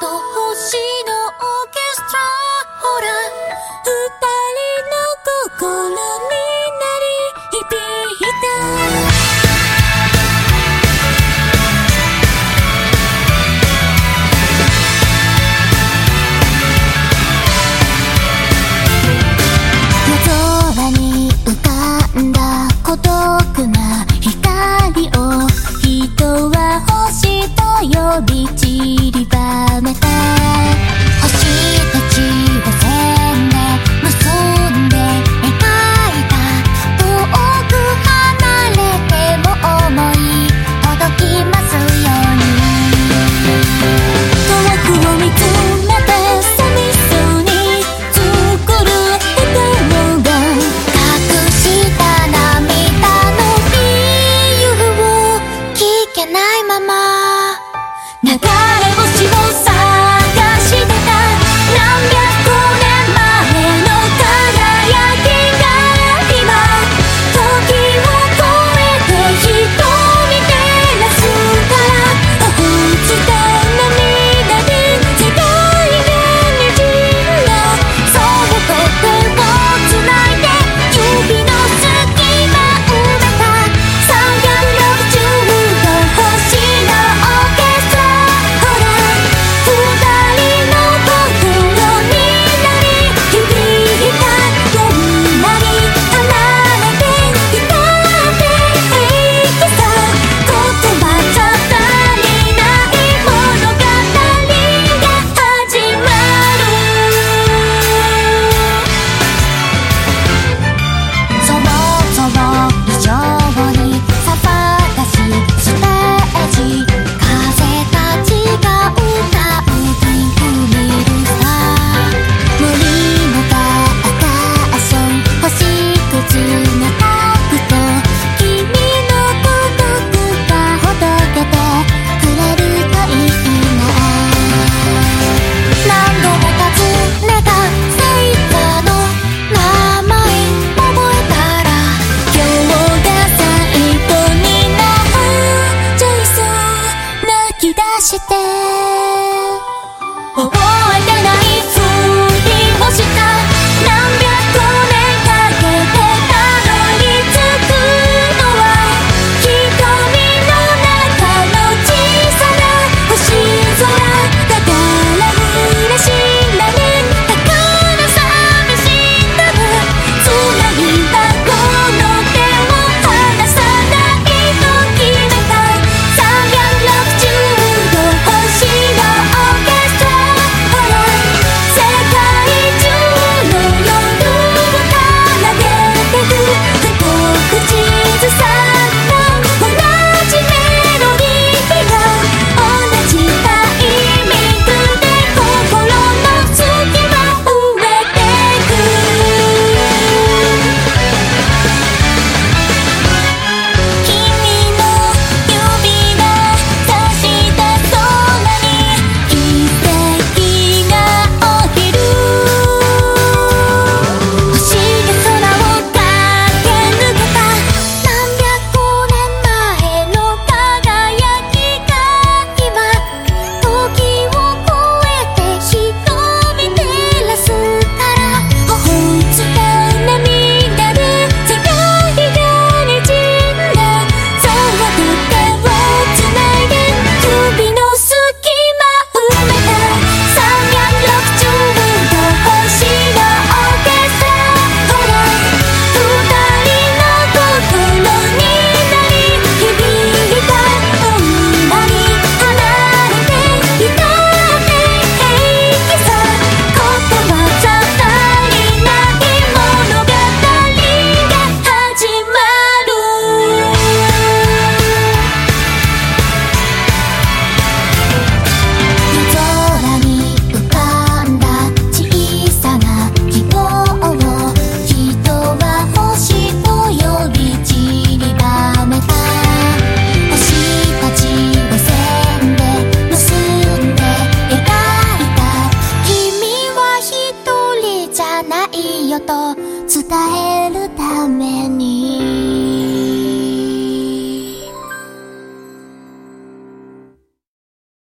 と星のオーケストラ。ほらた人の心に鳴り響いた。孤独な光を人は星と呼びして。と伝えるために。